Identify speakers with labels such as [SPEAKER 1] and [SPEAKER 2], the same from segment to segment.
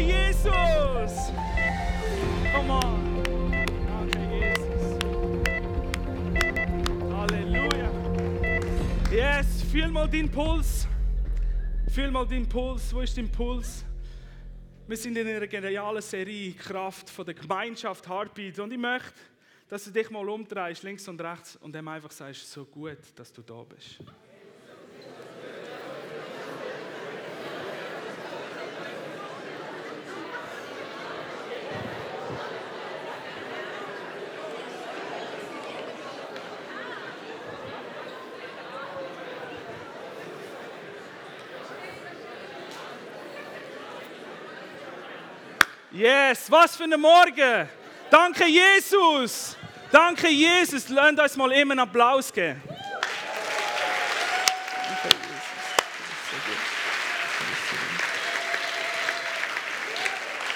[SPEAKER 1] Jesus! Come on! Danke, Jesus! Halleluja! Yes, fühl mal deinen Puls. Fühl mal deinen Puls. Wo ist dein Puls? Wir sind in einer genialen Serie Kraft von der Gemeinschaft Heartbeat und ich möchte, dass du dich mal umdrehst, links und rechts und dem einfach sagst, so gut, dass du da bist. Yes, was für ein Morgen! Danke, Jesus! Danke, Jesus! Lasst uns mal immer einen Applaus geben.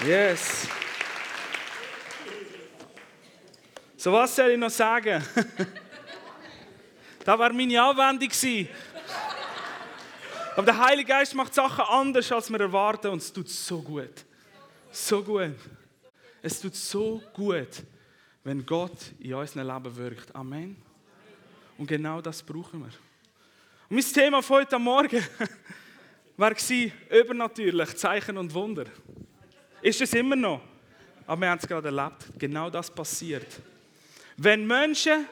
[SPEAKER 1] Yes. So, was soll ich noch sagen? das war meine Anwendung. Aber der Heilige Geist macht Sachen anders, als wir erwarten, und es tut so gut. So gut. Es tut so gut, wenn Gott in unserem Leben wirkt. Amen. Und genau das brauchen wir. Und mein Thema von heute Morgen war übernatürlich, Zeichen und Wunder. Ist es immer noch. Aber wir haben es gerade erlebt. Genau das passiert. Wenn Menschen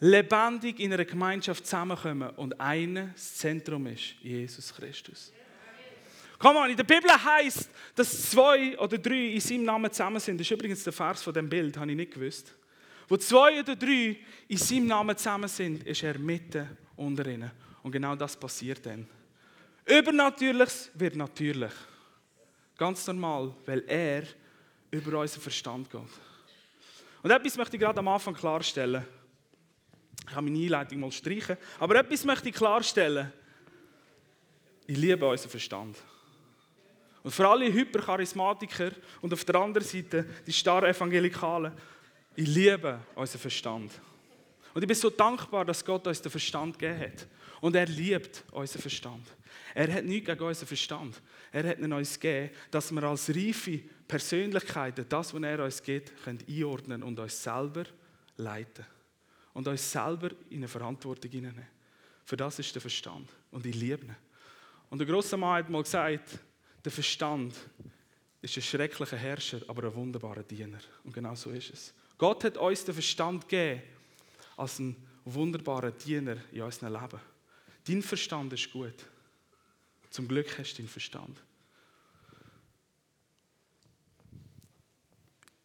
[SPEAKER 1] lebendig in einer Gemeinschaft zusammenkommen und einer das Zentrum ist, Jesus Christus. Komm on, in der Bibel heißt, dass zwei oder drei in seinem Namen zusammen sind. Das ist übrigens der Vers von dem Bild, habe ich nicht gewusst. Wo zwei oder drei in seinem Namen zusammen sind, ist er mitten unter ihnen. Und genau das passiert dann. Übernatürliches wird natürlich. Ganz normal, weil er über unseren Verstand geht. Und etwas möchte ich gerade am Anfang klarstellen. Ich kann meine Einleitung mal streichen. Aber etwas möchte ich klarstellen. Ich liebe unseren Verstand. Und für alle Hypercharismatiker und auf der anderen Seite die starren Evangelikalen, ich liebe unseren Verstand. Und ich bin so dankbar, dass Gott uns den Verstand gegeben hat. Und er liebt unseren Verstand. Er hat nichts gegen unseren Verstand. Er hat ihn uns gegeben, dass wir als reife Persönlichkeiten das, was er uns gibt, können einordnen und uns selber leiten. Und uns selber in eine Verantwortung hineinnehmen. Für das ist der Verstand. Und ich liebe ihn. Und der grosse Mann hat mal gesagt, der Verstand ist ein schrecklicher Herrscher, aber ein wunderbarer Diener. Und genau so ist es. Gott hat uns den Verstand gegeben als einen wunderbaren Diener in unserem Leben. Dein Verstand ist gut. Zum Glück hast du deinen Verstand.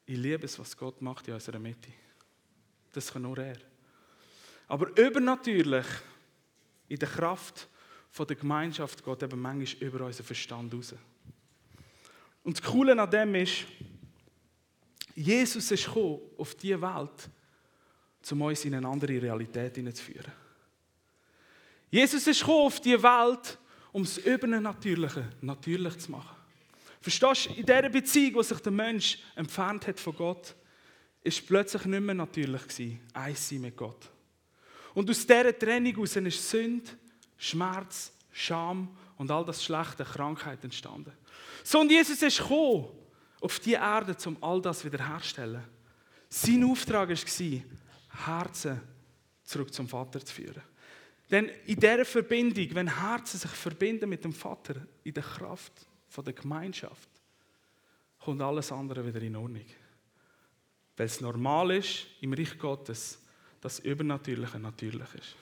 [SPEAKER 1] Ich liebe es, was Gott macht in unserer Mitte. Das kann nur er. Aber übernatürlich, in der Kraft der Gemeinschaft geht eben manchmal über unseren Verstand raus. Und das Coole an dem ist, Jesus ist gekommen auf diese Welt, um uns in eine andere Realität hineinzuführen. Jesus ist gekommen auf diese Welt, um das Übernatürliche natürlich zu machen. Verstehst du, in dieser Beziehung, wo sich der Mensch entfernt hat von Gott, ist plötzlich nicht mehr natürlich gewesen, eins sein mit Gott. Und aus dieser Trennung heraus ist Sünde, Schmerz, Scham und all das schlechte Krankheit entstanden. So, und Jesus ist gekommen auf die Erde, um all das wiederherzustellen. Sein Auftrag war, Herzen zurück zum Vater zu führen. Denn in dieser Verbindung, wenn Herzen sich verbinden mit dem Vater, in der Kraft der Gemeinschaft, kommt alles andere wieder in Ordnung. Weil es normal ist, im Reich Gottes, dass das Übernatürliche natürlich ist.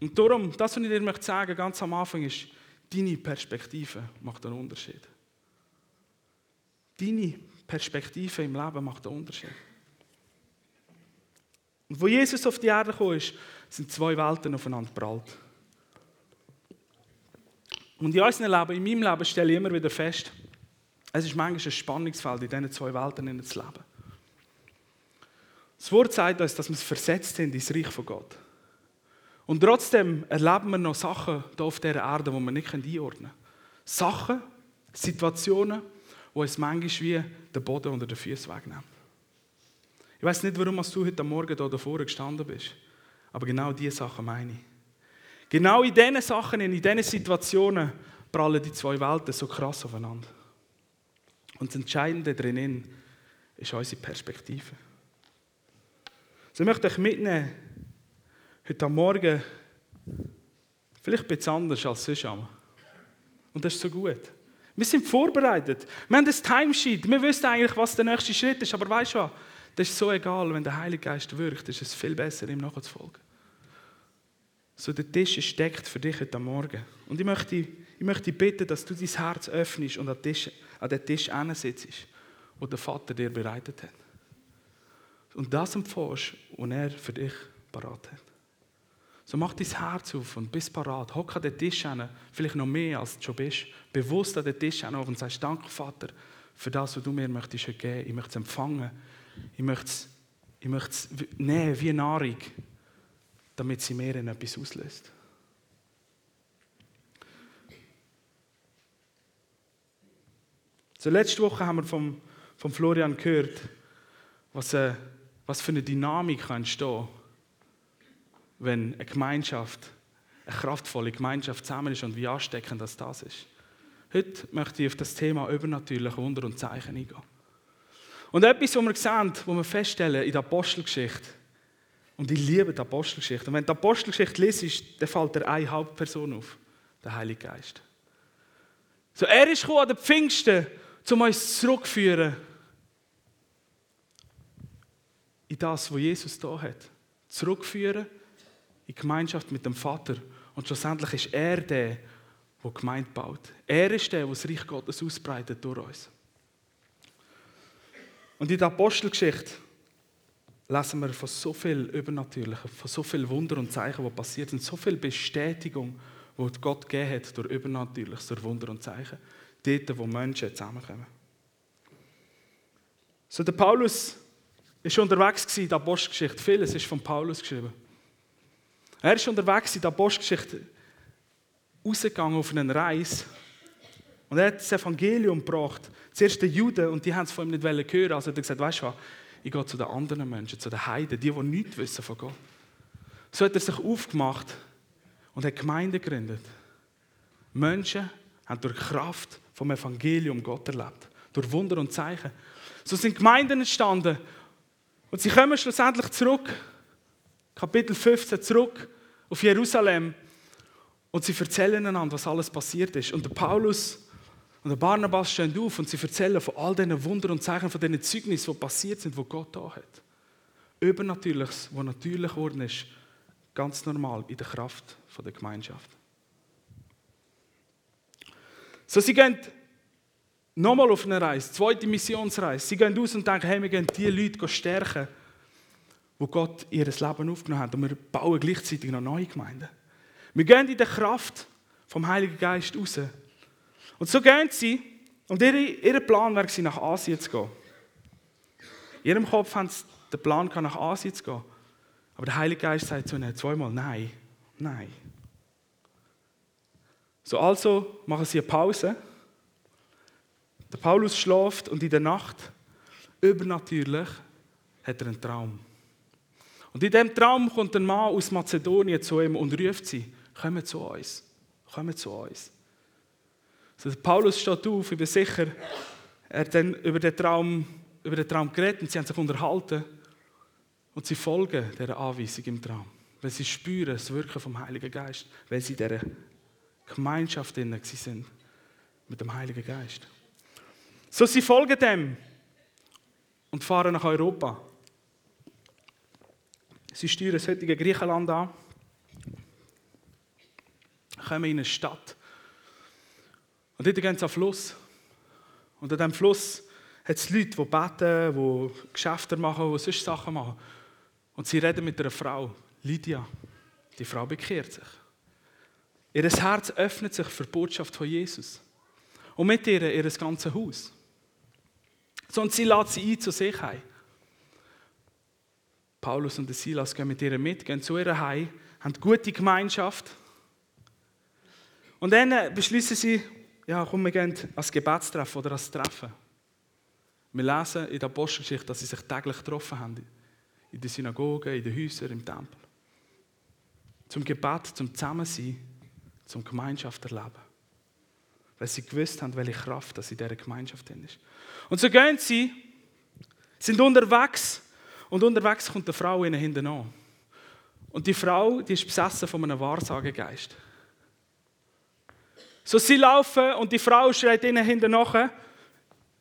[SPEAKER 1] Und darum, das, was ich dir möchte sagen, ganz am Anfang ist, deine Perspektive macht einen Unterschied. Deine Perspektive im Leben macht einen Unterschied. Und wo Jesus auf die Erde gekommen ist, sind zwei Welten aufeinander prallt. Und in unserem Leben, in meinem Leben, stelle ich immer wieder fest, es ist manchmal ein Spannungsfeld, in diesen zwei Welten zu leben. Das Wort sagt uns, dass wir versetzt sind ins Reich von Gott. Und trotzdem erleben wir noch Sachen hier auf dieser Erde, die wir nicht einordnen können. Sachen, Situationen, die uns manchmal wie den Boden unter den Füßen wegnehmen. Ich weiß nicht, warum du heute Morgen hier davor gestanden bist, aber genau diese Sachen meine ich. Genau in diesen Sachen, in diesen Situationen prallen die zwei Welten so krass aufeinander. Und das Entscheidende drinnen ist unsere Perspektive. So ich möchte euch mitnehmen, heute am Morgen, vielleicht ein bisschen anders als sonst. Und das ist so gut. Wir sind vorbereitet. Wir haben das Timesheet. Wir wissen eigentlich, was der nächste Schritt ist. Aber weißt du was? Das ist so egal, wenn der Heilige Geist wirkt, ist es viel besser, ihm nachzufolgen. So, der Tisch ist deckt für dich heute Morgen. Und ich möchte, ich möchte bitten, dass du dein Herz öffnest und an, Tisch, an den Tisch sitzt, wo der Vater dir bereitet hat. Und das empfängst, was er für dich parat hat. So mach dein Herz auf und bist parat. Hock an den Tisch hin, vielleicht noch mehr als du schon bist. Bewusst an den Tisch hin und sagst, danke Vater für das, was du mir möchtest geben. Ich möchte es empfangen. Ich möchte es, ich möchte es nehmen wie Nahrung, damit sie mir in etwas auslöst. So, letzte Woche haben wir vom, vom Florian gehört, was, äh, was für eine Dynamik entstehen kann wenn eine Gemeinschaft, eine kraftvolle Gemeinschaft zusammen ist und wie ansteckend das das ist. Heute möchte ich auf das Thema übernatürliche Wunder und Zeichen eingehen. Und etwas, was wir sehen, was wir feststellen in der Apostelgeschichte, und ich liebe die Apostelgeschichte. Und wenn du die Apostelgeschichte liest, dann fällt dir eine Hauptperson auf, der Heilige Geist. So, er ist gekommen an den Pfingsten, um uns zurückzuführen in das, was Jesus da hat. Zurückführen in Gemeinschaft mit dem Vater. Und schlussendlich ist er der, der Gemeinde baut. Er ist der, der das Reich Gottes ausbreitet durch uns. Und in der Apostelgeschichte lesen wir von so viel Übernatürlichem, von so viel Wunder und Zeichen, die passiert sind, so viel Bestätigung, die Gott gegeben hat durch Übernatürliches, durch Wunder und Zeichen, dort, wo Menschen zusammenkommen. So, der Paulus ist unterwegs in der Apostelgeschichte. Vieles ist von Paulus geschrieben. Er ist unterwegs in der Apostelgeschichte rausgegangen auf eine Reise und er hat das Evangelium gebracht. Zuerst den Juden und die haben es von ihm nicht hören. Also er hat gesagt, weißt du was, ich gehe zu den anderen Menschen, zu den Heiden, die, die nichts wissen von Gott. So hat er sich aufgemacht und hat Gemeinden gegründet. Menschen haben durch Kraft vom Evangelium Gott erlebt. Durch Wunder und Zeichen. So sind Gemeinden entstanden. Und sie kommen schlussendlich zurück Kapitel 15 zurück auf Jerusalem und sie erzählen einander, was alles passiert ist. Und der Paulus und der Barnabas stehen auf und sie erzählen von all diesen Wunder und Zeichen, von diesen Zeugnissen, die passiert sind, wo Gott da hat. Übernatürliches, was natürlich geworden ist, ganz normal in der Kraft der Gemeinschaft. So, sie gehen nochmal auf eine Reise, zweite Missionsreise. Sie gehen aus und denken, hey, wir gehen diese Leute stärken wo Gott ihr Leben aufgenommen hat. Und wir bauen gleichzeitig noch neue Gemeinden. Wir gehen in der Kraft vom Heiligen Geist raus. Und so gehen sie, und ihr, ihr Plan sie nach Asien zu gehen. In ihrem Kopf haben sie den Plan, nach Asien zu gehen. Aber der Heilige Geist sagt zu ihnen zweimal Nein, nein. So also machen sie eine Pause. Der Paulus schläft und in der Nacht, übernatürlich, hat er einen Traum. Und in diesem Traum kommt ein Mann aus Mazedonien zu ihm und ruft sie, komm zu uns, komm zu uns. Also Paulus steht auf, ich bin sicher, er hat dann über den Traum, über den Traum geredet und sie haben sich unterhalten und sie folgen dieser Anweisung im Traum, weil sie spüren das Wirken vom Heiligen Geist, weil sie in dieser Gemeinschaft sind mit dem Heiligen Geist. So, sie folgen dem und fahren nach Europa. Sie steuern das heutige Griechenland an, kommen in eine Stadt. Und dort gehen sie an Fluss. Und an diesem Fluss hat es Leute, die beten, die Geschäfte machen, die sonst Sachen machen. Und sie reden mit einer Frau, Lydia. Die Frau bekehrt sich. Ihr Herz öffnet sich für die Botschaft von Jesus. Und mit ihr ihr ganzes Haus. Und sie lädt sie ein zu sich heim. Paulus und Silas gehen mit ihr mit, gehen zu ihr heim, haben gute Gemeinschaft. Und dann beschließen sie, ja, komm, wir gehen als Gebetstreffen oder als Treffen. Wir lesen in der Apostelgeschichte, dass sie sich täglich getroffen haben. In den Synagogen, in den Häusern, im Tempel. Zum Gebet, zum Zusammensein, zum Gemeinschaft erleben. weil sie gewusst haben, welche Kraft das in dieser Gemeinschaft ist. Und so gehen sie, sind unterwegs und unterwegs kommt eine Frau ihnen hinten an. Und die Frau, die ist besessen von einem Wahrsagegeist. So sie laufen und die Frau schreit ihnen hinten nach,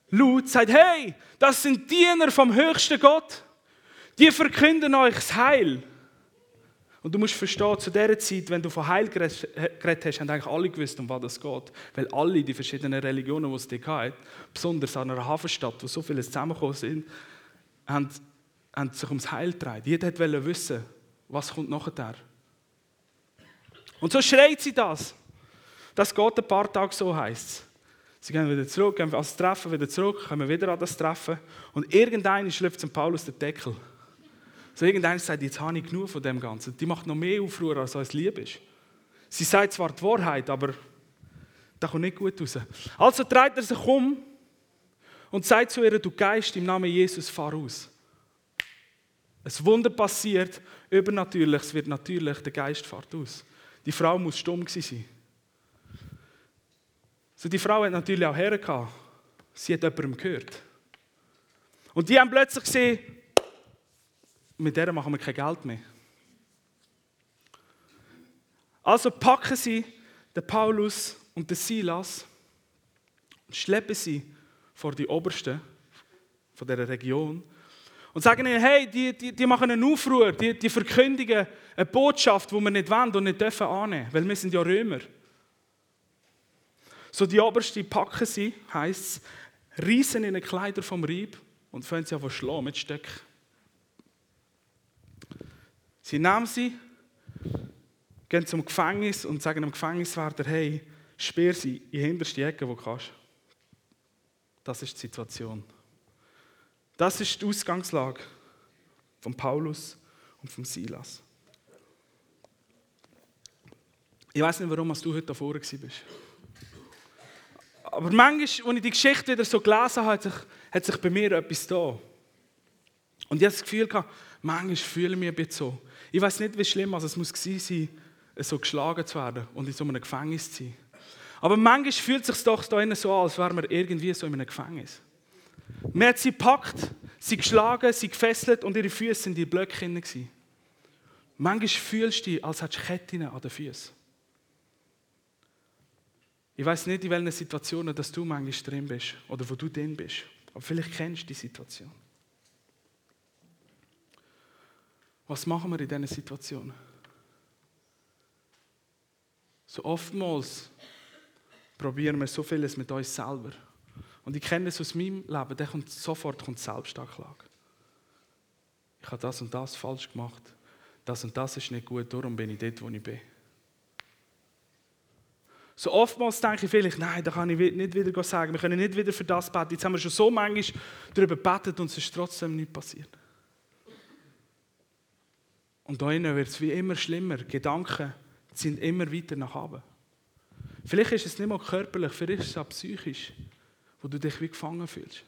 [SPEAKER 1] laut, sagt, hey, das sind Diener vom höchsten Gott. Die verkünden euch das Heil. Und du musst verstehen, zu dieser Zeit, wenn du von Heil geredet hast, haben eigentlich alle gewusst, um was es geht. Weil alle die verschiedenen Religionen, die es da gab, besonders an einer Hafenstadt, wo so viele zusammengekommen sind, haben, haben sich ums Heil getragen. Jeder wollte wissen, was kommt nachher. Und so schreit sie das. Das geht ein paar Tage so, heisst es. Sie gehen wieder zurück, gehen als Treffen wieder zurück, kommen wieder an das Treffen. Und irgendeiner schlüpft St. Paulus den Deckel. So irgendeiner sagt, jetzt habe ich genug von dem Ganzen. Die macht noch mehr Aufruhr, als es lieb ist. Sie sagt zwar die Wahrheit, aber das kommt nicht gut raus. Also dreht er sich um und sagt zu ihr, du Geist, im Namen Jesus, fahr aus. Ein Wunder passiert, übernatürlich, es wird natürlich, der Geist fährt aus. Die Frau muss stumm sein. So, die Frau hat natürlich auch hergehabt. Sie hat jemandem gehört. Und die haben plötzlich gesehen, mit der machen wir kein Geld mehr. Also packen sie den Paulus und den Silas und schleppen sie vor die Obersten von dieser Region und sagen ihnen, hey, die, die, die machen einen Aufruhr, die, die verkündigen eine Botschaft, die wir nicht wollen und nicht dürfen annehmen, weil wir sind ja Römer. So die Oberste packen sie, heisst es, reißen ihnen Kleider vom Rieb und fangen sie an zu schlagen mit Stöcken. Sie nehmen sie, gehen zum Gefängnis und sagen dem Gefängniswärter, hey, sperr sie in die hinterste Ecke, wo du kannst. Das ist die Situation. Das ist die Ausgangslage von Paulus und von Silas. Ich weiß nicht, warum du heute da vorne bist. Aber manchmal, als ich die Geschichte wieder so gelesen habe, hat sich, hat sich bei mir etwas da. Und ich habe das Gefühl gehabt, manchmal fühle ich mich ein bisschen so. Ich weiß nicht, wie schlimm also es muss sein, so geschlagen zu werden und in so einem Gefängnis zu sein. Aber manchmal fühlt es sich doch da so an, als wären wir irgendwie so in einem Gefängnis. Man hat sie gepackt, sie geschlagen, sie gefesselt und ihre Füße sind in die Blöcke hinein. Manchmal fühlst du dich, als hättest du Ketten an den Füßen. Ich weiß nicht, in welchen Situationen dass du manchmal drin bist oder wo du drin bist. Aber vielleicht kennst du die Situation. Was machen wir in diesen Situationen? So oftmals probieren wir so vieles mit uns selber. Und ich kenne es aus meinem Leben, da kommt sofort kommt Selbstanklage. Ich habe das und das falsch gemacht. Das und das ist nicht gut, darum bin ich dort, wo ich bin. So oftmals denke ich vielleicht, nein, da kann ich nicht wieder sagen, wir können nicht wieder für das beten. Jetzt haben wir schon so manchmal darüber gebetet und es ist trotzdem nicht passiert. Und da wird es wie immer schlimmer. Gedanken sind immer weiter nach oben. Vielleicht ist es nicht mal körperlich, vielleicht ist es auch psychisch wo du dich wie gefangen fühlst.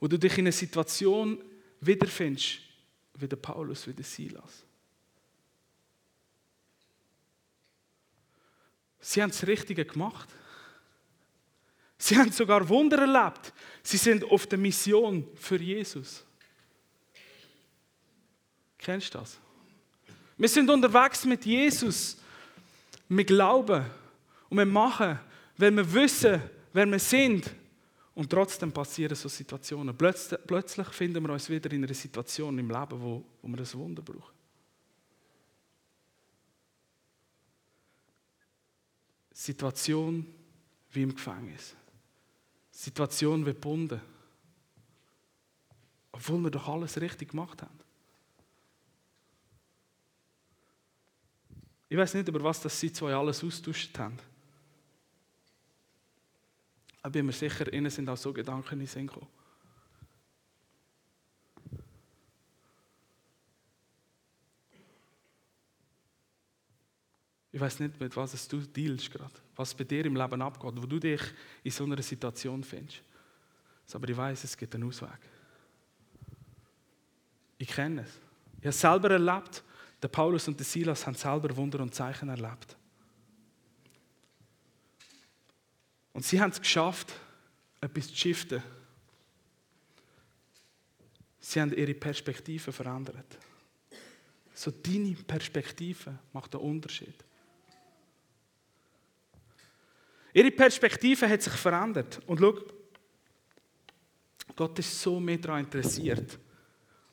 [SPEAKER 1] Wo du dich in einer Situation wiederfindest, wie der Paulus, wie der Silas. Sie haben das Richtige gemacht. Sie haben sogar Wunder erlebt. Sie sind auf der Mission für Jesus. Kennst du das? Wir sind unterwegs mit Jesus. Wir glauben und wir machen, weil wir wissen, wer wir sind und trotzdem passieren so Situationen. Plötzlich, plötzlich finden wir uns wieder in einer Situation im Leben, wo, wo wir ein Wunder brauchen. Situation wie im Gefängnis. Situation wie gebunden. Obwohl wir doch alles richtig gemacht haben. Ich weiß nicht, über was das sie zwei alles austauscht haben. Ich bin mir sicher, ihnen sind auch so Gedanken in den Sinn gekommen. Ich weiß nicht, mit was du dealst gerade, was bei dir im Leben abgeht, wo du dich in so einer Situation findest. Aber ich weiß, es gibt einen Ausweg. Ich kenne es. Ich habe es selber erlebt. Der Paulus und der Silas haben selber Wunder und Zeichen erlebt. Und sie haben es geschafft, etwas zu shiften. Sie haben ihre Perspektive verändert. So deine Perspektive macht einen Unterschied. Ihre Perspektive hat sich verändert. Und schau, Gott ist so mehr daran interessiert,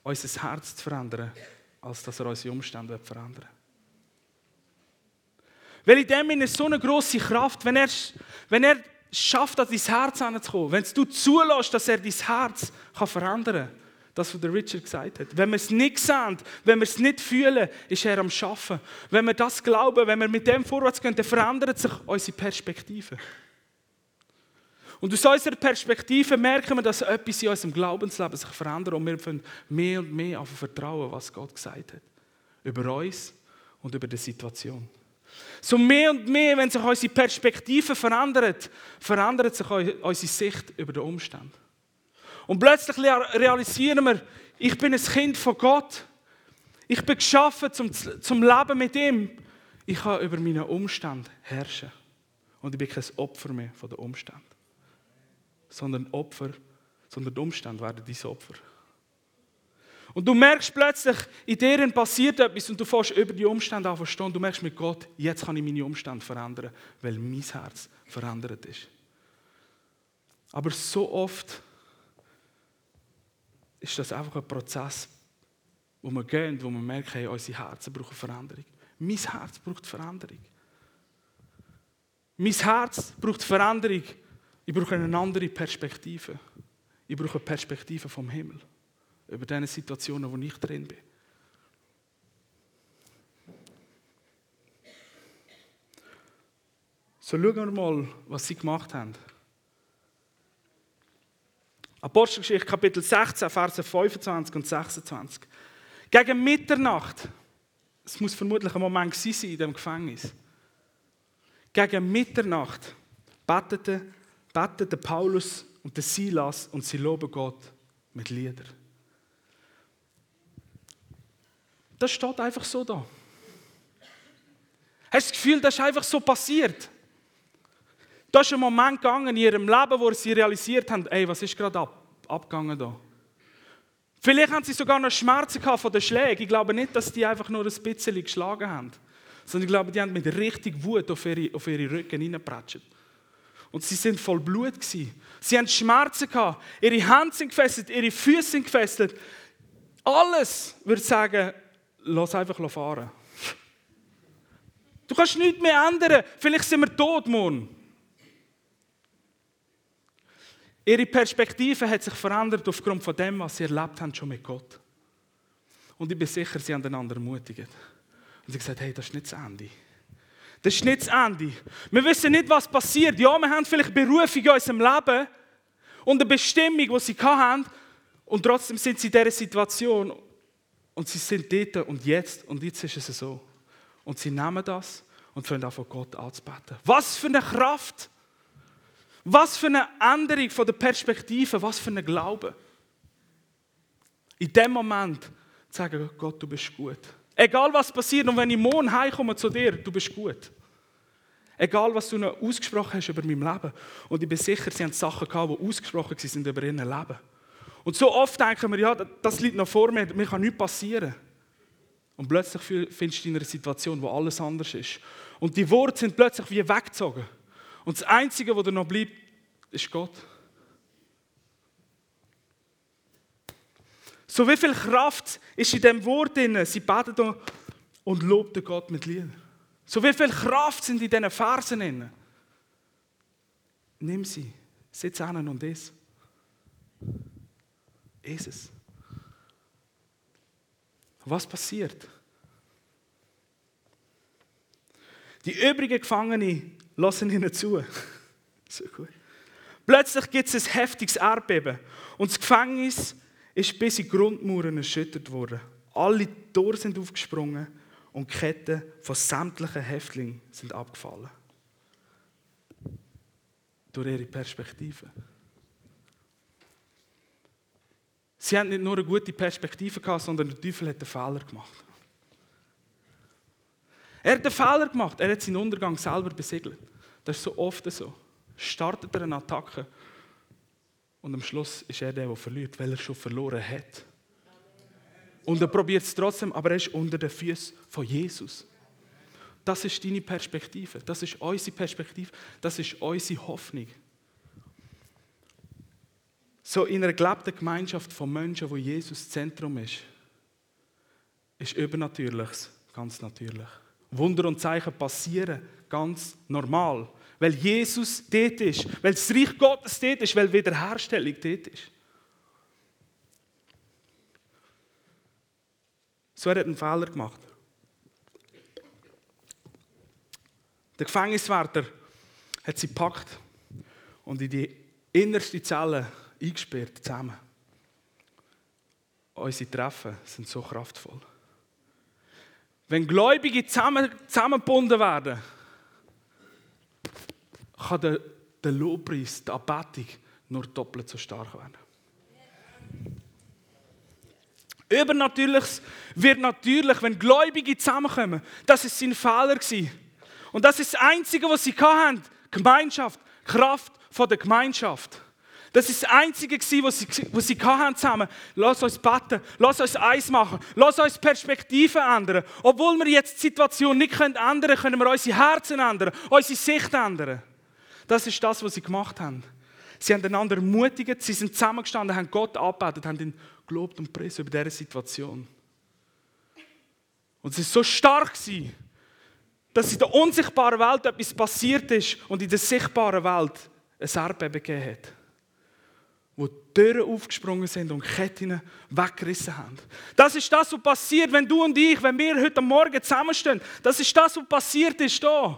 [SPEAKER 1] unser Herz zu verändern, als dass er unsere Umstände verändern will. Weil in dem ist so eine große Kraft, wenn er, wenn er schafft, an dein Herz hinzukommen, wenn du zulässt, dass er dein Herz kann verändern kann, das, was der Richard gesagt hat. Wenn wir es nicht sehen, wenn wir es nicht fühlen, ist er am Schaffen. Wenn wir das glauben, wenn wir mit dem vorwärts gehen, dann verändert sich unsere Perspektive. Und aus unserer Perspektive merken wir, dass etwas in unserem Glaubensleben sich verändert und wir können mehr und mehr auf vertrauen, was Gott gesagt hat. Über uns und über die Situation. So mehr und mehr, wenn sich unsere Perspektive verändert, verändert sich unsere Sicht über den Umstand. Und plötzlich realisieren wir, ich bin ein Kind von Gott. Ich bin geschaffen zum, zum Leben mit ihm. Ich kann über meine Umstände herrschen. Und ich bin kein Opfer mehr von den Umständen. Sondern Opfer, sondern die Umstände werden dein Opfer. Und du merkst plötzlich, in dir passiert etwas und du fährst über die Umstände an verstehen. Du merkst mit Gott, jetzt kann ich meine Umstände verändern, weil mein Herz verändert ist. Aber so oft ist das einfach ein Prozess, wo wir gehen, wo wir merken, hey, unsere Herzen brauchen Veränderung. Mein Herz braucht Veränderung. Mein Herz braucht Veränderung. Ich brauche eine andere Perspektive. Ich brauche eine Perspektive vom Himmel über diese Situationen, wo ich drin bin. So schauen wir mal, was sie gemacht haben. Apostelgeschichte Kapitel 16, Verse 25 und 26. Gegen Mitternacht, es muss vermutlich ein Moment sein in dem Gefängnis. Gegen Mitternacht beteten, beteten Paulus und Silas und sie loben Gott mit Liedern. Das steht einfach so da. Hast du das Gefühl, das ist einfach so passiert? Da ist ein Moment gegangen in ihrem Leben, wo sie realisiert haben, ey, was ist gerade ab, abgegangen da? Vielleicht haben sie sogar noch Schmerzen gehabt von den Schlägen. Ich glaube nicht, dass die einfach nur ein bisschen geschlagen haben. Sondern ich glaube, die haben mit richtig Wut auf ihre, auf ihre Rücken hineingepratscht. Und sie sind voll Blut gewesen. Sie haben Schmerzen gehabt. Ihre Hände sind gefesselt, ihre Füße sind gefesselt. Alles würde sagen, lass einfach fahren. Du kannst nichts mehr ändern. Vielleicht sind wir tot morgen. Ihre Perspektive hat sich verändert aufgrund von dem, was sie erlebt haben, schon mit Gott. Und ich bin sicher, sie haben einander ermutigt. Und sie gesagt, hey, das ist nicht das Ende. Das ist nicht das Ende. Wir wissen nicht, was passiert. Ja, wir haben vielleicht Berufung in unserem Leben und eine Bestimmung, die sie hatten. Und trotzdem sind sie in dieser Situation und sie sind dort und jetzt und jetzt ist es so. Und sie nehmen das und fangen an, von Gott anzubeten. Was für eine Kraft! Was für eine Änderung von der Perspektive, was für ein Glaube. In dem Moment sagen, Gott, du bist gut. Egal was passiert und wenn ich morgen heimkomme zu dir, du bist gut. Egal was du noch ausgesprochen hast über mein Leben. Und ich bin sicher, sie haben Sachen gehabt, die ausgesprochen sind über ihr Leben. Und so oft denken wir, ja, das liegt noch vor mir, mir kann nichts passieren. Und plötzlich findest du in einer Situation, wo alles anders ist. Und die Worte sind plötzlich wie weggezogen. Und das Einzige, was dir noch bleibt, ist Gott. So wie viel Kraft ist in dem Wort drin. Sie beten und lobten Gott mit Liedern. So wie viel Kraft sind in diesen Versen drin. Nimm sie, sitz an und iss. Es. Was passiert? Die übrigen Gefangenen lassen ihnen zu. so gut. Plötzlich gibt es ein heftiges Erdbeben und das Gefängnis ist bis in die Grundmauern erschüttert worden. Alle Tore sind aufgesprungen und die Ketten von sämtlichen Häftlingen sind abgefallen. Durch ihre Perspektive. Sie haben nicht nur eine gute Perspektive sondern der Teufel hat einen Fehler gemacht. Er hat einen Fehler gemacht. Er hat seinen Untergang selber besiegelt. Das ist so oft so. startet er eine Attacke und am Schluss ist er der, der verliert, weil er schon verloren hat. Und er probiert es trotzdem, aber er ist unter den Füßen von Jesus. Das ist deine Perspektive, das ist unsere Perspektive, das ist unsere Hoffnung. So in einer gelebten Gemeinschaft von Menschen, wo Jesus Zentrum ist, ist Übernatürliches ganz natürlich. Wunder und Zeichen passieren ganz normal, weil Jesus dort ist, weil das Reich Gottes dort ist, weil Wiederherstellung dort ist. So er hat einen Fehler gemacht. Der Gefängniswärter hat sie gepackt und in die innerste Zelle eingesperrt zusammen. Unsere Treffen sind so kraftvoll. Wenn Gläubige zusammen, zusammengebunden werden, kann der, der Lobpreis, die Anbetung nur doppelt so stark werden. Übernatürliches wird natürlich, wenn Gläubige zusammenkommen. Das ist sein Fehler Und das ist das Einzige, was sie hatten. Gemeinschaft, Kraft von der Gemeinschaft. Das ist das Einzige, was sie, was sie hatten zusammen. Lass uns beten, lass uns eins machen, lass uns Perspektiven ändern. Obwohl wir jetzt die Situation nicht ändern können, können wir unsere Herzen ändern, unsere Sicht ändern. Das ist das, was sie gemacht haben. Sie haben einander ermutigt, sie sind zusammengestanden, haben Gott angebetet, haben ihn gelobt und preist über diese Situation. Und es ist so stark dass in der unsichtbaren Welt etwas passiert ist und in der sichtbaren Welt ein Erdbeben gegeben hat wo Türen aufgesprungen sind und Ketten weggerissen haben. Das ist das, was passiert, wenn du und ich, wenn wir heute Morgen zusammenstehen. Das ist das, was passiert ist hier.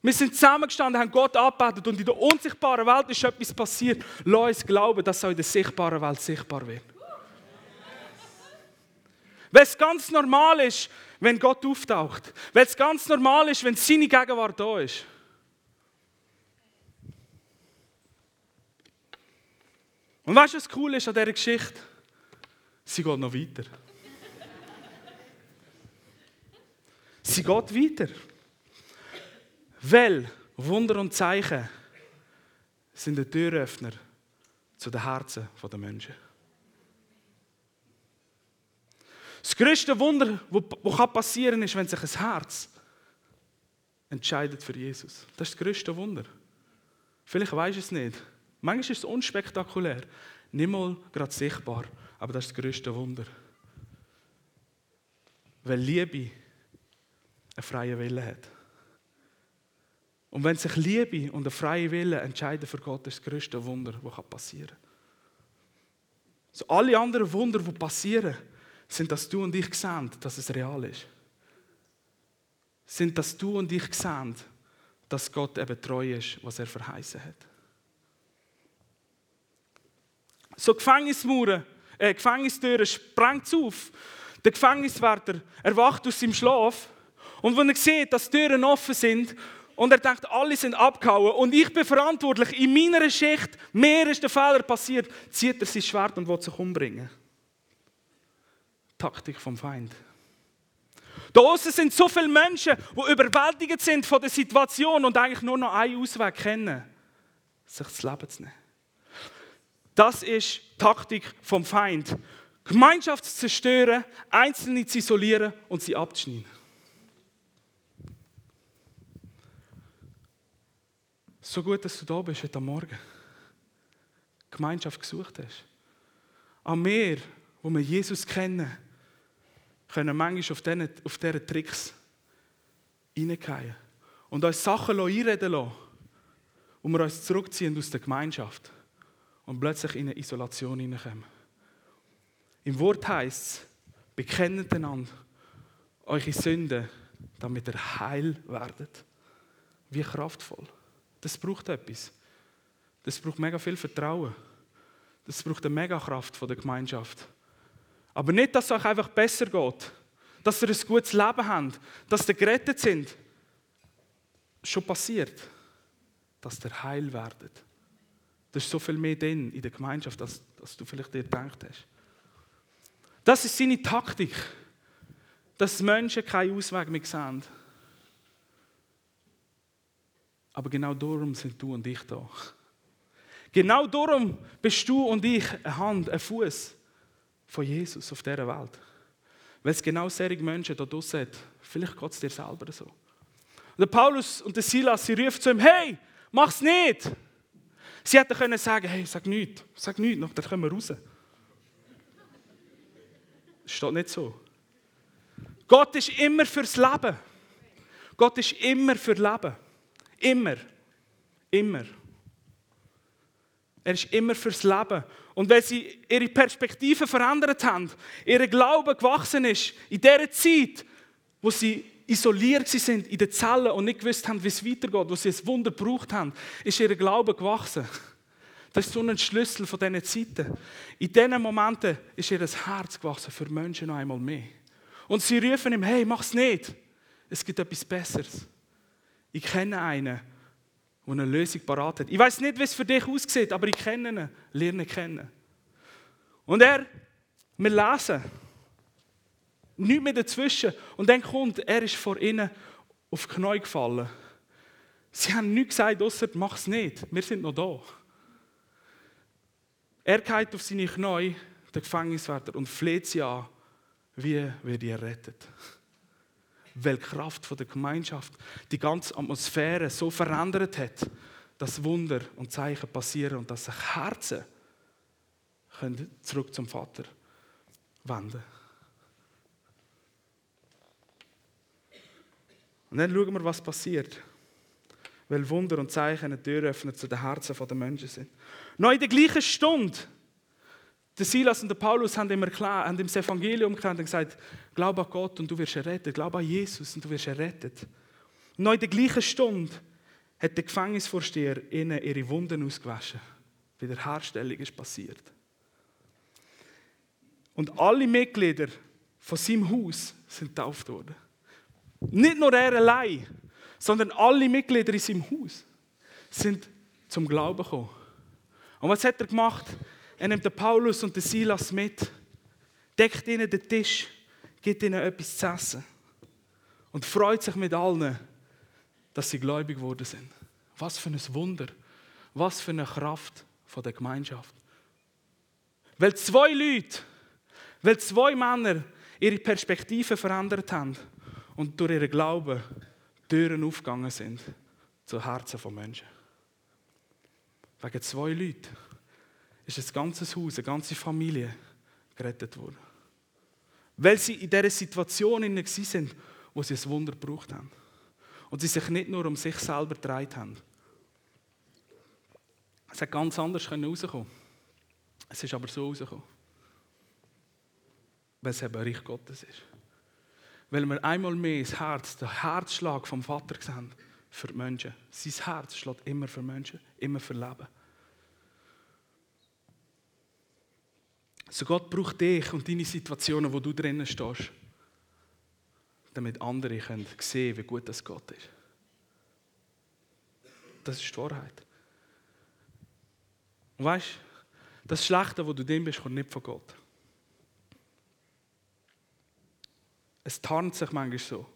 [SPEAKER 1] Wir sind zusammengestanden, haben Gott angebetet und in der unsichtbaren Welt ist etwas passiert. Lass uns glauben, dass auch in der sichtbaren Welt sichtbar wird. Weil es ganz normal ist, wenn Gott auftaucht. Weil es ganz normal ist, wenn seine Gegenwart da ist. Und weißt du, was cool ist an dieser Geschichte? Sie geht noch weiter. Sie geht weiter. Weil Wunder und Zeichen sind der Türöffner zu den Herzen der Menschen. Das größte Wunder, was passieren kann, ist, wenn sich ein Herz entscheidet für Jesus. Das ist das größte Wunder. Vielleicht weiß es nicht. Manchmal ist es unspektakulär, nicht mal gerade sichtbar, aber das ist das größte Wunder. Weil Liebe einen freien Willen hat. Und wenn sich Liebe und der freie Wille entscheiden für Gott, ist das größte Wunder, das passieren kann. So alle anderen Wunder, die passieren, sind, dass du und ich sehen, dass es real ist. Sind, dass du und ich sehen, dass Gott eben treu ist, was er verheißen hat. So Gefängnismauern, äh, Gefängnistüren sprengt auf. Der Gefängniswärter erwacht aus seinem Schlaf und wenn er sieht, dass die Türen offen sind und er denkt, alle sind abgehauen und ich bin verantwortlich, in meiner Schicht, mir ist der Fehler passiert, zieht er sein Schwert und will sich umbringen. Taktik vom Feind. Da außen sind so viele Menschen, die überwältigt sind von der Situation und eigentlich nur noch einen Ausweg kennen, sich das Leben zu nehmen. Das ist Taktik vom Feind. Gemeinschaft zu zerstören, Einzelne zu isolieren und sie abzuschneiden. So gut, dass du da bist heute Morgen. Gemeinschaft gesucht hast. An mir, wo wir Jesus kennen, können manchmal auf diesen, auf diesen Tricks hineingehen und uns Sachen einreden lassen, wo wir uns zurückziehen aus der Gemeinschaft und plötzlich in eine Isolation hineinkommen. Im Wort heißt es, bekennt einander eure Sünden, damit ihr heil werdet. Wie kraftvoll. Das braucht etwas. Das braucht mega viel Vertrauen. Das braucht eine mega Kraft von der Gemeinschaft. Aber nicht, dass es euch einfach besser geht, dass ihr ein gutes Leben habt, dass ihr gerettet sind. Schon passiert, dass ihr heil werdet. Das ist so viel mehr drin in der Gemeinschaft, als, als du vielleicht dir gedacht hast. Das ist seine Taktik, dass Menschen keinen Ausweg mehr sehen. Aber genau darum sind du und ich da. Genau darum bist du und ich eine Hand, ein Fuß von Jesus auf dieser Welt. Weil es genau solche Menschen da draussen hat. Vielleicht geht es dir selber so. Und der Paulus und der Silas, sie rufen zu ihm, hey, mach's nicht. Sie hätten können sagen, hey, sag nichts, sag nichts, dann kommen wir raus. Das steht nicht so. Gott ist immer fürs Leben. Gott ist immer für Leben. Immer. Immer. Er ist immer fürs Leben. Und wenn sie ihre Perspektive verändert haben, ihr Glaube gewachsen ist, in der Zeit, wo sie isoliert sind in den Zellen und nicht gewusst haben, wie es weitergeht, wo sie ein Wunder gebraucht haben, ist ihr Glaube gewachsen. Das ist so ein Schlüssel von diesen Zeiten. In diesen Momenten ist ihr Herz gewachsen für Menschen noch einmal mehr. Und sie rufen ihm, hey, mach's nicht. Es gibt etwas Besseres. Ich kenne einen, der eine Lösung parat hat. Ich weiß nicht, wie es für dich aussieht, aber ich kenne ihn, lerne kennen. Und er, wir lesen, nichts mehr dazwischen. Und dann kommt, er ist vor ihnen auf die Knie gefallen. Sie haben nichts gesagt, außer mach's nicht, wir sind noch da. Er geht auf seine Knie, der Gefängniswärter, und fleht sie an, wie wird er rettet weil die Kraft der Gemeinschaft die ganze Atmosphäre so verändert hat, dass Wunder und Zeichen passieren und dass sich Herzen können zurück zum Vater wenden Und dann schauen wir, was passiert. Weil Wunder und Zeichen eine Tür öffnen zu den Herzen der Menschen sind. Noch in der gleichen Stunde der Silas und Paulus haben ihm, erklärt, haben ihm das Evangelium erklärt und gesagt, glaub an Gott und du wirst errettet. Glaub an Jesus und du wirst errettet. Und noch in der gleichen Stunde hat der Gefängnisvorsteher ihnen ihre Wunden ausgewaschen. Wiederherstellung ist passiert. Und alle Mitglieder von seinem Haus sind getauft worden. Nicht nur er allein, sondern alle Mitglieder in seinem Haus sind zum Glauben gekommen. Und was hat er gemacht? Er nimmt den Paulus und den Silas mit, deckt ihnen den Tisch, gibt ihnen etwas zu essen und freut sich mit allen, dass sie gläubig geworden sind. Was für ein Wunder, was für eine Kraft von der Gemeinschaft. Weil zwei Leute, weil zwei Männer ihre Perspektive verändert haben und durch ihren Glauben Türen aufgegangen sind zu Herzen von Menschen. Wegen zwei Leuten ist ein ganzes Haus, eine ganze Familie gerettet worden. Weil sie in dieser Situation waren, wo sie ein Wunder gebraucht haben. Und sie sich nicht nur um sich selber gedreht haben. Es hätte ganz anders rauskommen Es ist aber so rausgekommen. Weil es eben Reich Gottes ist. Weil wir einmal mehr das Herz, den Herzschlag vom Vater sehen für die Menschen. Sein Herz schlägt immer für Menschen, immer für Leben. So Gott braucht dich und deine Situationen, wo du drinnen stehst, damit andere können sehen, wie gut das Gott ist. Das ist die Wahrheit. Und weißt, das Schlechte, wo du drin bist, kommt nicht von Gott. Es tarnt sich manchmal so,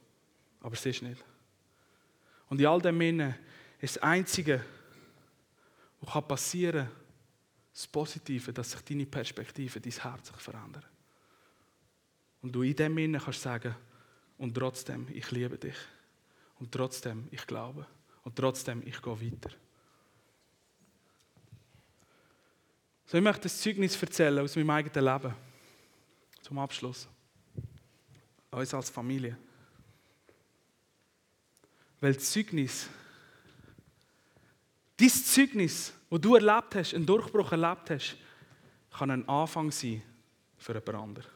[SPEAKER 1] aber es ist nicht. Und in all dem Innen ist das Einzige, was passieren kann, das Positive, dass sich deine Perspektive, dein Herz sich verändert. Und du in dem Sinne kannst sagen, und trotzdem, ich liebe dich. Und trotzdem, ich glaube. Und trotzdem, ich gehe weiter. So, ich möchte ein Zeugnis erzählen aus meinem eigenen Leben. Zum Abschluss. Uns als Familie. Weil das Zeugnis, dein Zeugnis, wo du erlebt hast, einen Durchbruch erlebt hast, kann ein Anfang sein für jemand anderen.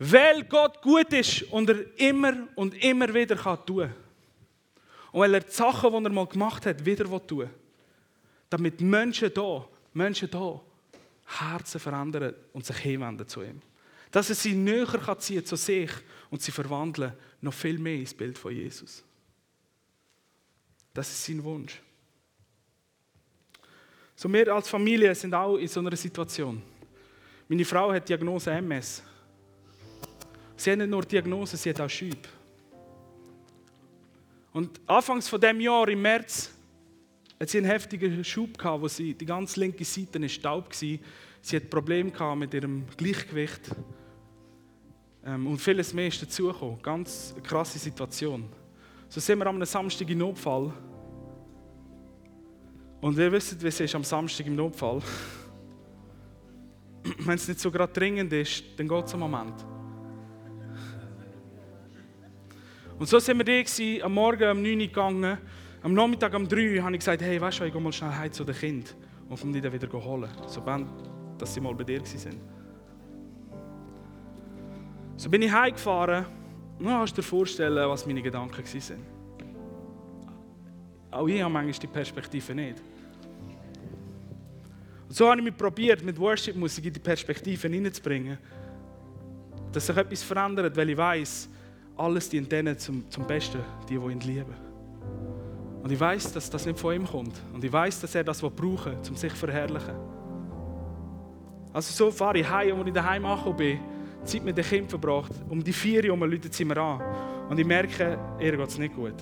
[SPEAKER 1] Weil Gott gut ist und er immer und immer wieder kann tun Und weil er die Sachen, die er mal gemacht hat, wieder tun will. Damit Menschen da, Menschen da, Herzen verändern und sich hinwenden zu ihm. Dass er sie näher kann ziehen zu sich und sie verwandeln noch viel mehr ins Bild von Jesus. Das ist sein Wunsch. So, wir als Familie sind auch in so einer Situation. Meine Frau hat Diagnose MS. Sie hat nicht nur Diagnose, sie hat auch Schüb. Und anfangs von dem Jahr, im März, hat sie einen heftigen Schub gehabt, wo sie, die ganze linke Seite ist taub war. Sie hat Probleme gehabt mit ihrem Gleichgewicht. Ähm, und vieles mehr ist dazugekommen. Ganz krasse Situation. So sind wir am Samstag im Notfall. Und wir wissen, wie es ist am Samstag im Notfall. Wenn es nicht so gerade dringend ist, dann geht es einen Moment. Und so sind wir da am Morgen um 9 Uhr gegangen. Am Nachmittag um 3 Uhr habe ich gesagt, hey, weißt du, ich gehe mal schnell heim zu den Kindern und komme die dann wieder holen. So, dass sie mal bei dir waren. So bin ich heimgefahren dann kannst du dir vorstellen, was meine Gedanken waren. Auch ich habe manchmal die Perspektive nicht. Und so habe ich mich probiert, mit Worship-Musik in die Perspektive hineinzubringen, dass sich etwas verändert, weil ich weiß, alles dient denen zum, zum Besten, die, die ihn lieben. Und ich weiß, dass das nicht von ihm kommt. Und ich weiß, dass er das brauchen um sich zu verherrlichen. Also so fahre ich heim, als ich daheim angekommen bin, Zeit mit den Kindern verbracht. Um die vier Uhr läuten sie mir an. Und ich merke, ihr geht es nicht gut.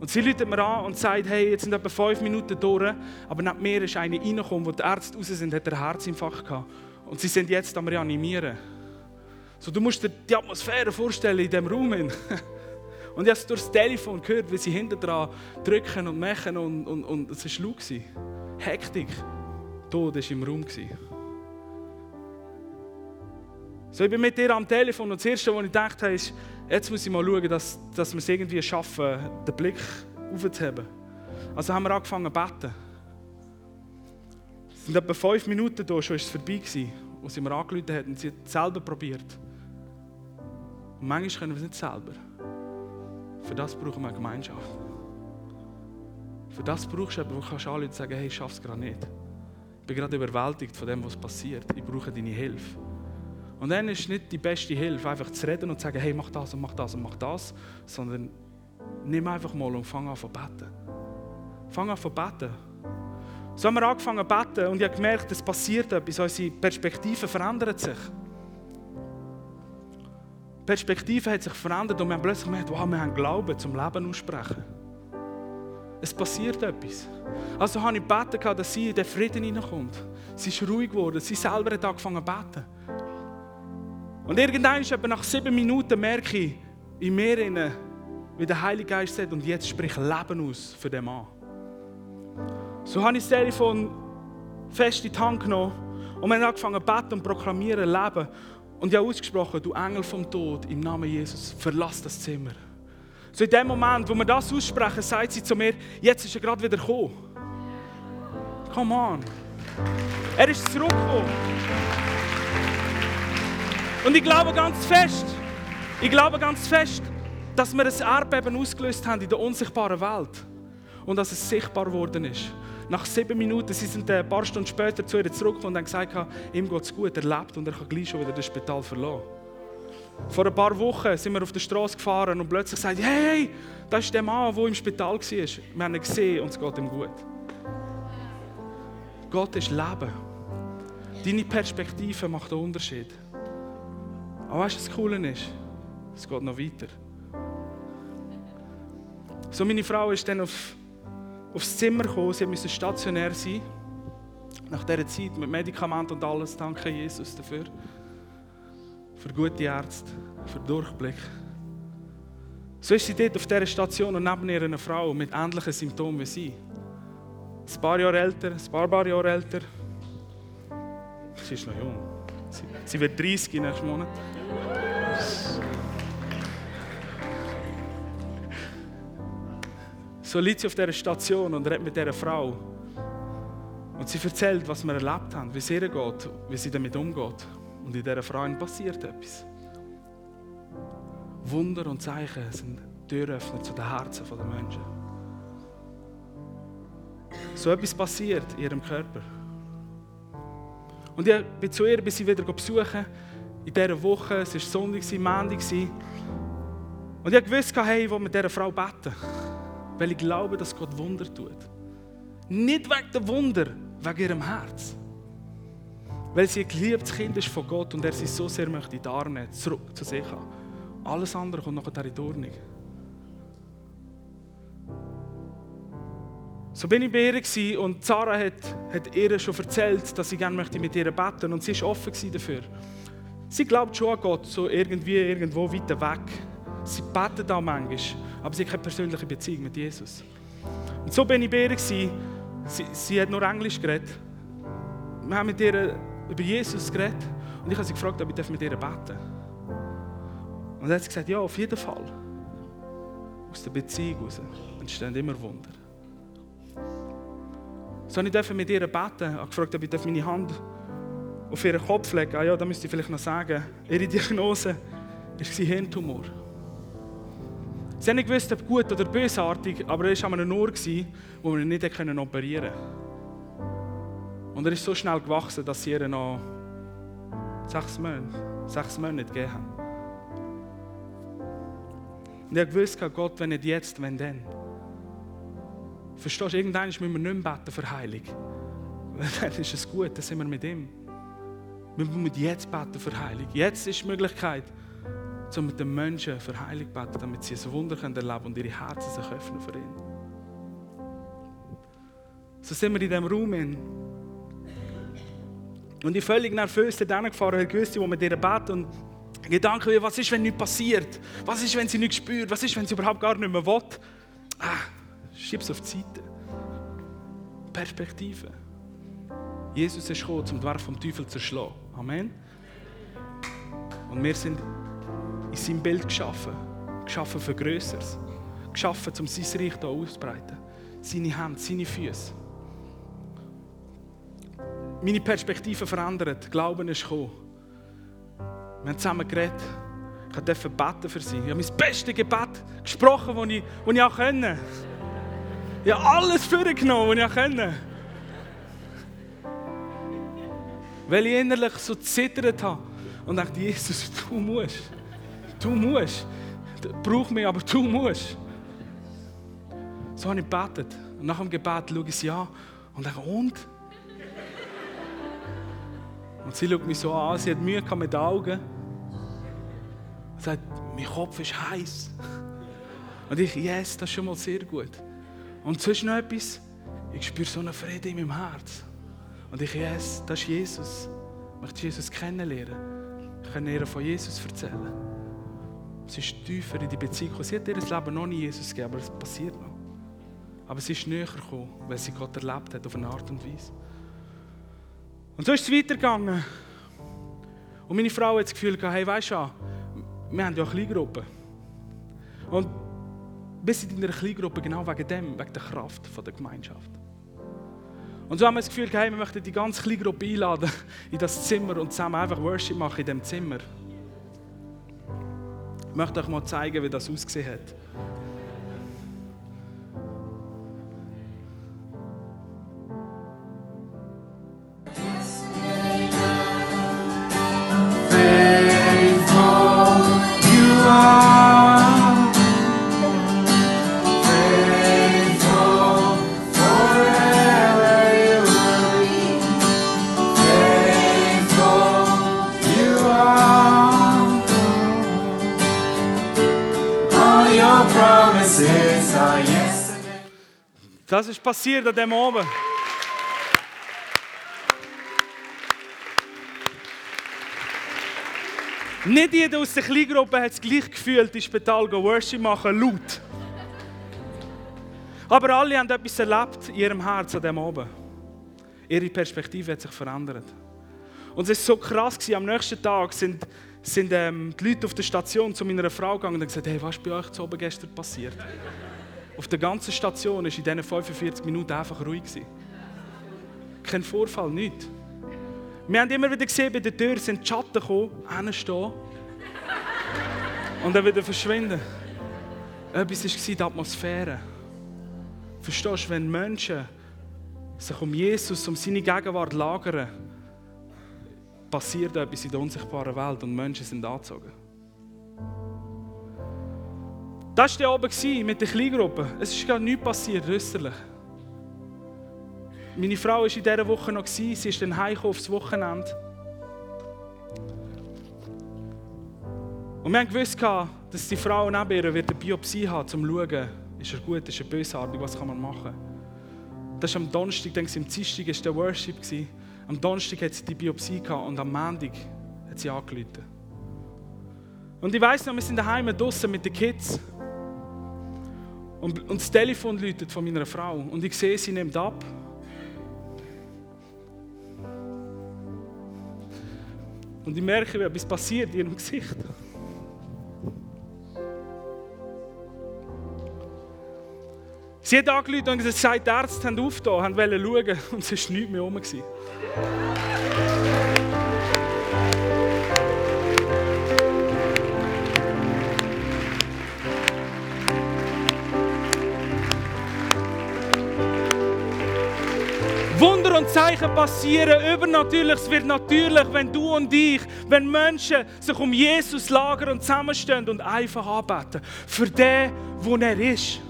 [SPEAKER 1] Und sie läutet mir an und sagt, hey, jetzt sind etwa fünf Minuten durch, aber nach mir ist eine reingekommen, wo die Ärzte raus sind, hat einen Herzinfarkt gehabt. Und sie sind jetzt am Reanimieren. So, du musst dir die Atmosphäre vorstellen in diesem Raum. Und ich habe es durch das Telefon gehört, wie sie hinten dran drücken und machen und, und, und es war laut. Hektik. Tod war im Raum. So, ich bin mit ihr am Telefon und das Erste, was ich gedacht habe, ist, jetzt muss ich mal schauen, dass, dass wir es irgendwie schaffen, den Blick aufzuheben. Also haben wir angefangen zu beten. Es sind etwa fünf Minuten da, schon ist es vorbei gewesen, wo sie mir angerufen hat und sie hat es selber probiert. Und manchmal können wir es nicht selber. Für das brauchen wir eine Gemeinschaft. Für das brauchst du jemanden, wo anrufen und sagen, hey, ich schaffe es gerade nicht. Ich bin gerade überwältigt von dem, was passiert. Ich brauche deine Hilfe. Und dann ist nicht die beste Hilfe, einfach zu reden und zu sagen, hey, mach das und mach das und mach das, sondern nimm einfach mal und fang an zu beten. Fang an zu beten. So haben wir angefangen zu beten und ich habe gemerkt, es passiert etwas, unsere Perspektive verändert sich. Die Perspektive hat sich verändert und wir haben plötzlich gemerkt, wow, wir haben Glauben zum Leben aussprechen. Es passiert etwas. Also habe ich gebeten, dass sie in den Frieden hineinkommt. Sie ist ruhig geworden, sie selber hat angefangen zu beten. Und irgendwann, nach sieben Minuten, merke ich in mir, wie der Heilige Geist sagt, und jetzt sprich Leben aus für den Mann. So habe ich das Telefon fest in die Hand genommen und wir haben angefangen zu beten und proklamieren Leben. Und ich habe ausgesprochen, du Engel vom Tod, im Namen Jesus, verlass das Zimmer. So in dem Moment, wo wir das aussprechen, sagt sie zu mir, jetzt ist er gerade wieder gekommen. Come on. Er ist zurückgekommen. Und ich glaube ganz fest, ich glaube ganz fest, dass wir ein Erdbeben ausgelöst haben in der unsichtbaren Welt. Und dass es sichtbar geworden ist. Nach sieben Minuten, sie sind ein paar Stunden später zu ihr zurückgekommen und haben gesagt, ihm geht es gut, er lebt und er kann gleich schon wieder das Spital verlassen. Vor ein paar Wochen sind wir auf der Straße gefahren und plötzlich sagt, hey, hey, das ist der Mann, der im Spital war. Wir haben ihn gesehen und es geht ihm gut. Gott ist Leben. Deine Perspektive macht einen Unterschied. Aber weißt du, was das Coole ist? Es geht noch weiter. So, meine Frau ist dann auf, aufs Zimmer gekommen, sie musste stationär sein. Nach dieser Zeit mit Medikamenten und alles, danke Jesus dafür. Für gute Ärzte, für Durchblick. So ist sie dort auf dieser Station und neben ihr eine Frau mit ähnlichen Symptomen wie sie. Ein paar Jahre älter, ein paar, paar Jahre älter. Sie ist noch jung. Sie, sie wird 30 nächsten Monat. So liegt sie auf dieser Station und redet mit dieser Frau. Und sie erzählt, was wir erlebt haben, wie es ihr geht, wie sie damit umgeht. Und in dieser Frau passiert etwas. Wunder und Zeichen sind Türöffner zu den Herzen der Menschen. So etwas passiert in ihrem Körper. Und ich bin zu ihr, bis sie wieder besuchen in dieser Woche. Es war Sonntag, Montag. Und ich wusste, hey, ich will mit dieser Frau beten. Weil ich glaube, dass Gott Wunder tut. Nicht wegen der Wunder, wegen ihrem Herz. Weil sie ein geliebtes Kind ist von Gott und er sie so sehr möchte in die Arme zurück zu sich haben. Alles andere kommt nachher in die Ordnung. So bin ich bei ihr und Sarah hat, hat ihr schon erzählt, dass sie gerne möchte mit ihr beten und sie war offen dafür. Sie glaubt schon an Gott, so irgendwie irgendwo weiter weg. Sie betet auch manchmal, aber sie hat keine persönliche Beziehung mit Jesus. Und so bin ich bei ihr. Sie, sie hat nur Englisch geredet. Wir haben mit ihr über Jesus geredet und ich habe sie gefragt, ob ich mit ihr beten darf. Und dann hat sie gesagt, ja, auf jeden Fall. Aus der Beziehung heraus entstehen immer Wunder. So, ich durfte mit ihr beten. Ich habe gefragt, ob ich meine Hand auf ihren Kopf legen. Ah ja, da müsste ich vielleicht noch sagen. Ihre Diagnose war Hirntumor. Sie haben nicht gewusst, ob gut oder bösartig, aber er war an einem Ohr, wo wir ihn nicht operieren konnten. Und er ist so schnell gewachsen, dass sie ihr noch sechs Monate, sechs Monate gegeben haben. Und ich wusste, Gott, wenn nicht jetzt, wenn dann. Verstehst du, irgendwann müssen wir nicht mehr beten für Heilung. Dann ist es gut, dann sind wir mit ihm. Wir müssen jetzt beten für Heilung. Jetzt ist die Möglichkeit, um mit den Menschen für Heilung zu beten, damit sie ein Wunder erleben können und ihre Herzen sich öffnen für ihn. So sind wir in diesem Raum. In. Und ich völlig nervös da gefahren, ich wusste, wo wir dir beten und Gedanken wie, was ist, wenn nichts passiert? Was ist, wenn sie nichts spürt? Was ist, wenn sie überhaupt gar nicht mehr will? Ah, Schieb es auf die Seite. Perspektive. Jesus ist gekommen, um die Werk vom Teufel zu schlagen. Amen. Und wir sind in seinem Bild geschaffen. Geschaffen für Größeres. Geschaffen, um sein Reich hier auszubreiten. Seine Hände, seine Füße. Meine Perspektive verändert. Glauben ist gekommen. Wir haben zusammen geredet. Ich durfte beten für sie. Ich habe mein bestes Gebet gesprochen, das ich, ich auch konnte. Ich habe alles vorgenommen, was ich konnte. Weil ich innerlich so zittert habe und dachte, Jesus, du musst. Du musst. Brauch mich, aber du musst. So habe ich gebetet. Und nach dem Gebet schaue ich sie an und denke, und? Und sie schaut mich so an, sie hat Mühe mit den Augen. Und sagt, mein Kopf ist heiß. Und ich, yes, das ist schon mal sehr gut. Und sonst noch etwas, ich spüre so einen Frieden in meinem Herz. Und ich, yes, das ist Jesus. Ich möchte Jesus kennenlernen. Ich kann ihr von Jesus erzählen. Sie ist tiefer in die Beziehung. Sie hat ihr Leben noch nie Jesus gegeben, aber es passiert noch. Aber sie ist näher gekommen, weil sie Gott erlebt hat auf eine Art und Weise. Und so ist es weitergegangen. Und meine Frau hat das Gefühl gehabt, hey, weißt du, wir haben ja eine Kleingruppe. Und wir sind in einer Kleingruppe genau wegen dem, wegen der Kraft der Gemeinschaft. Und so haben wir das Gefühl, hey, wir möchten die ganze Kleingruppe einladen in das Zimmer und zusammen einfach Worship machen in dem Zimmer. Ich möchte euch mal zeigen, wie das ausgesehen hat. Das ist passiert an dem Abend. Nicht jeder aus der Kleingruppe hat es gleich gefühlt, im Spital Worship machen, laut. Aber alle haben etwas erlebt in ihrem Herz an dem Abend. Ihre Perspektive hat sich verändert. Und es war so krass, gewesen. am nächsten Tag sind, sind ähm, die Leute auf der Station zu meiner Frau gegangen und haben gesagt, hey, was ist bei euch zu oben gestern passiert? Auf der ganzen Station war in diesen 45 Minuten einfach ruhig. Kein Vorfall, nichts. Wir haben immer wieder gesehen, bei der Tür sind die Schatten gekommen, hinstehen und dann wieder verschwinden. Etwas war die Atmosphäre. Verstehst du, wenn Menschen sich um Jesus, um seine Gegenwart lagern, passiert etwas in der unsichtbaren Welt und Menschen sind angezogen. Das war oben mit der Kleingruppe. Es ist gar nichts passiert, äußerlich. Meine Frau war in dieser Woche noch, sie ist dann heimgekommen aufs Wochenende. Und wir haben gewusst, dass die Frau neben ihr eine Biopsie hat, um zu schauen, ist er gut, ist er bösartig, was kann man machen. Das ist am Donnerstag, denke ich, am Dienstag war der Worship. Am Donnerstag hat sie die Biopsie gehabt und am Montag hat sie angerufen. Und ich weiss noch, wir sind daheim draußen mit den Kids. Und, und das Telefon läutet von meiner Frau. Und ich sehe, sie nimmt ab. Und ich merke, wie etwas passiert in ihrem Gesicht. Sie hat angerufen und gesagt, die Ärzte haben aufgetan, wollten schauen und es war nichts mehr rum. Zeichen passieren, Übernatürliches wird natürlich, wenn du und ich, wenn Menschen sich um Jesus lagern und zusammenstehen und einfach anbeten. Für den, wo er ist.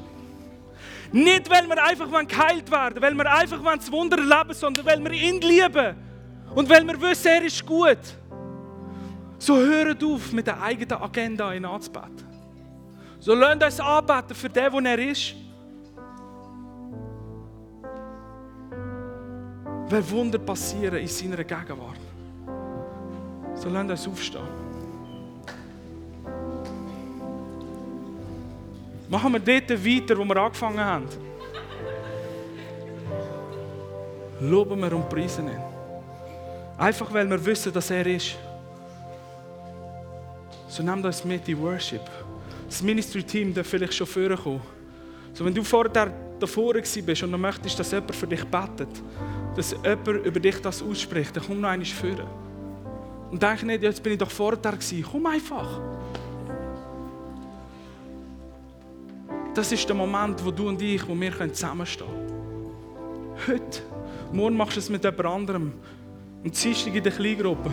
[SPEAKER 1] Nicht, weil wir einfach geheilt werden, weil wir einfach das Wunder erleben, sondern weil wir ihn lieben. Und weil wir wissen, er ist gut. So hört auf, mit der eigenen Agenda ihn anzubeten. So lasst uns anbeten für den, wo er ist. Weil Wunder passieren in seiner Gegenwart. So lasst uns aufstehen. Machen wir dort weiter, wo wir angefangen haben. Loben wir und preisen ihn. Einfach weil wir wissen, dass er ist. So nehmt uns mit in Worship. Das Ministry-Team darf vielleicht schon vorkommen. So, wenn du vorher davor bist und du möchtest, dass jemand für dich betet, dass jemand über dich das ausspricht, dann komm noch einmal vor. Und denk nicht, jetzt bin ich doch vorher gewesen. Komm einfach. Das ist der Moment, wo du und ich, wo wir zusammenstehen können. Heute. Morgen machst du es mit jemand anderem. Am Dienstag in der Kleingruppe.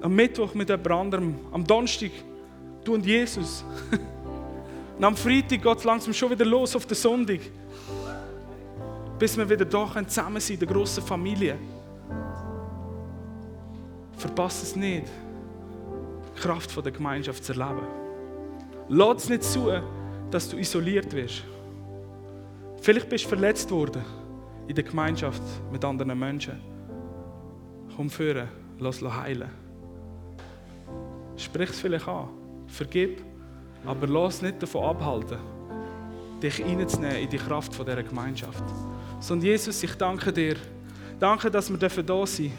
[SPEAKER 1] Am Mittwoch mit jemand anderem. Am Donnerstag du und Jesus. Und am Freitag geht es langsam schon wieder los auf den Sonntag bis wir wieder da zusammen sind, in der grossen Familie. Verpass es nicht, die Kraft der Gemeinschaft zu erleben. Lass es nicht zu, dass du isoliert wirst. Vielleicht bist du verletzt worden in der Gemeinschaft mit anderen Menschen. Komm führen, lass es heilen. Sprich es vielleicht an, vergib, aber lass nicht davon abhalten, dich reinzunehmen in die Kraft dieser Gemeinschaft. Sondern Jesus, ich danke dir. Danke, dass wir da sein dürfen.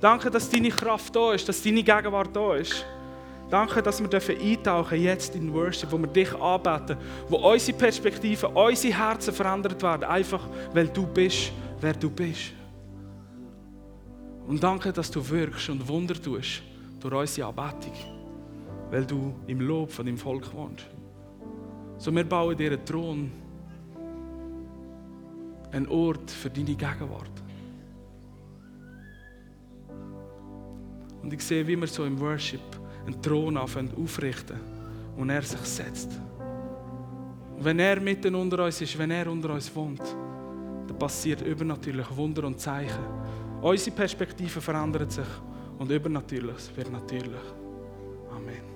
[SPEAKER 1] Danke, dass deine Kraft da ist, dass deine Gegenwart da ist. Danke, dass wir eintauchen jetzt in Worship, wo wir dich anbeten, wo unsere Perspektiven, unsere Herzen verändert werden, einfach weil du bist, wer du bist. Und danke, dass du wirkst und Wunder tust durch unsere Anbetung, weil du im Lob von deinem Volk wohnst. So, wir bauen dir einen Thron ein Ort für deine Gegenwart. Und ich sehe, wie wir so im Worship einen Thron aufrichten und er sich setzt. Und wenn er mitten unter uns ist, wenn er unter uns wohnt, dann passiert übernatürlich Wunder und Zeichen. Unsere Perspektive verändert sich und übernatürlich wird natürlich. Amen.